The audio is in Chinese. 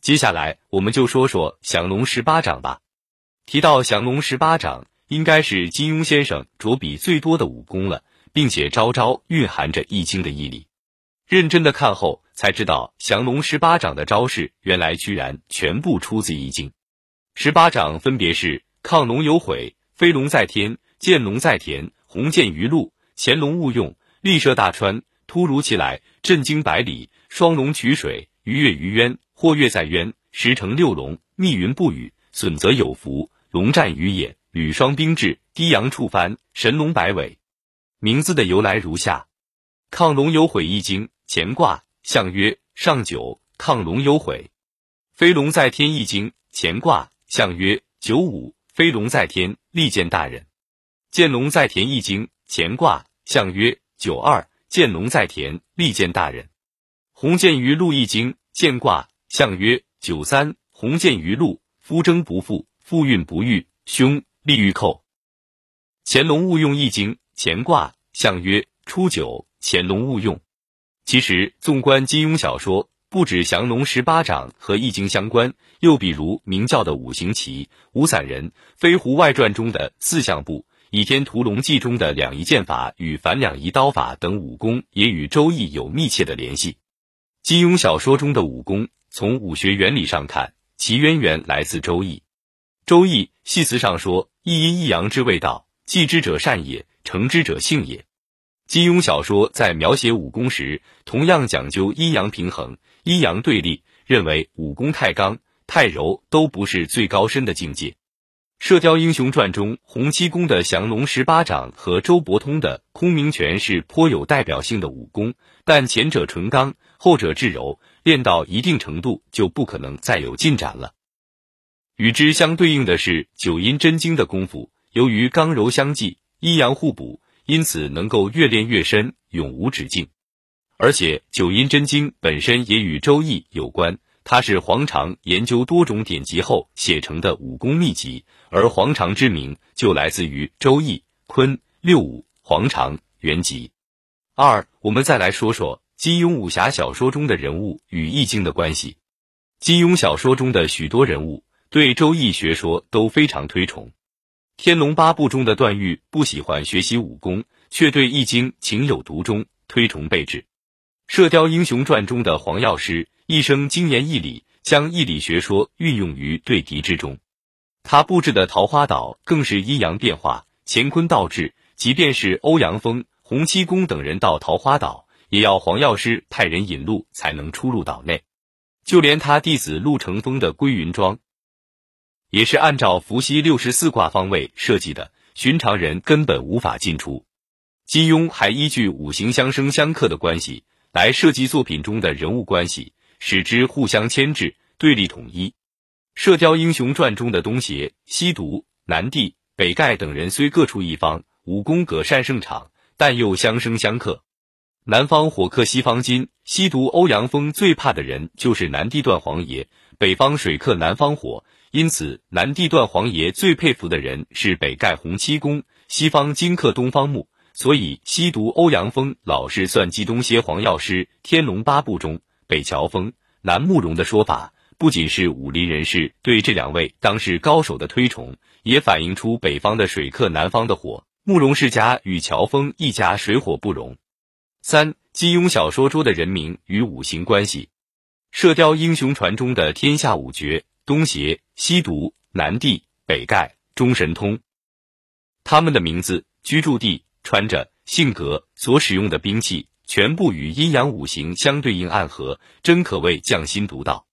接下来我们就说说降龙十八掌吧。提到降龙十八掌，应该是金庸先生着笔最多的武功了，并且招招蕴含着易经的毅力。认真的看后才知道，降龙十八掌的招式原来居然全部出自易经。十八掌分别是亢龙有悔、飞龙在天、剑龙在田、鸿渐于陆、潜龙勿用、力射大川、突如其来、震惊百里、双龙取水、鱼跃于渊。或跃在渊，时成六龙；密云不雨，损则有福。龙战于野，履霜冰至，低阳触帆，神龙摆尾。名字的由来如下：亢龙有悔易经乾卦象曰上九，亢龙有悔；飞龙在天易经乾卦象曰九五，飞龙在天利见大人；见龙在田易经乾卦象曰九二，见龙在田利见大人；鸿渐于陆易经见卦。象曰九三，鸿渐于陆，夫征不复，复运不遇，凶，利欲寇。潜龙勿用易经，乾卦象曰初九，潜龙勿用。其实，纵观金庸小说，不止降龙十八掌和易经相关，又比如明教的五行旗、五散人、飞狐外传中的四象步、倚天屠龙记中的两仪剑法与反两仪刀法等武功，也与周易有密切的联系。金庸小说中的武功。从武学原理上看，其渊源来自《周易》。《周易》系辞上说：“一阴一阳之谓道，继之者善也，成之者性也。”金庸小说在描写武功时，同样讲究阴阳平衡、阴阳对立，认为武功太刚、太柔都不是最高深的境界。《射雕英雄传》中，洪七公的降龙十八掌和周伯通的空明拳是颇有代表性的武功，但前者纯刚，后者至柔。练到一定程度，就不可能再有进展了。与之相对应的是九阴真经的功夫，由于刚柔相济、阴阳互补，因此能够越练越深，永无止境。而且九阴真经本身也与周易有关，它是黄长研究多种典籍后写成的武功秘籍，而黄长之名就来自于周易坤六五黄长原籍。二，我们再来说说。金庸武侠小说中的人物与易经的关系，金庸小说中的许多人物对周易学说都非常推崇。《天龙八部》中的段誉不喜欢学习武功，却对易经情有独钟，推崇备至。《射雕英雄传》中的黄药师一生精研义理，将易理学说运用于对敌之中。他布置的桃花岛更是阴阳变化，乾坤倒置，即便是欧阳锋、洪七公等人到桃花岛。也要黄药师派人引路，才能出入岛内。就连他弟子陆乘风的归云庄，也是按照伏羲六十四卦方位设计的，寻常人根本无法进出。金庸还依据五行相生相克的关系来设计作品中的人物关系，使之互相牵制、对立统一。《射雕英雄传》中的东邪、西毒、南帝、北丐等人虽各处一方，武功各擅胜场，但又相生相克。南方火克西方金，西毒欧阳锋最怕的人就是南地段皇爷；北方水克南方火，因此南地段皇爷最佩服的人是北丐洪七公，西方金克东方木，所以西毒欧阳锋老是算计东邪黄药师。《天龙八部》中北乔峰、南慕容的说法，不仅是武林人士对这两位当世高手的推崇，也反映出北方的水克南方的火，慕容世家与乔峰一家水火不容。三、金庸小说中的人名与五行关系，《射雕英雄传》中的天下五绝：东邪、西毒、南帝、北丐、中神通，他们的名字、居住地、穿着、性格、所使用的兵器，全部与阴阳五行相对应暗合，真可谓匠心独到。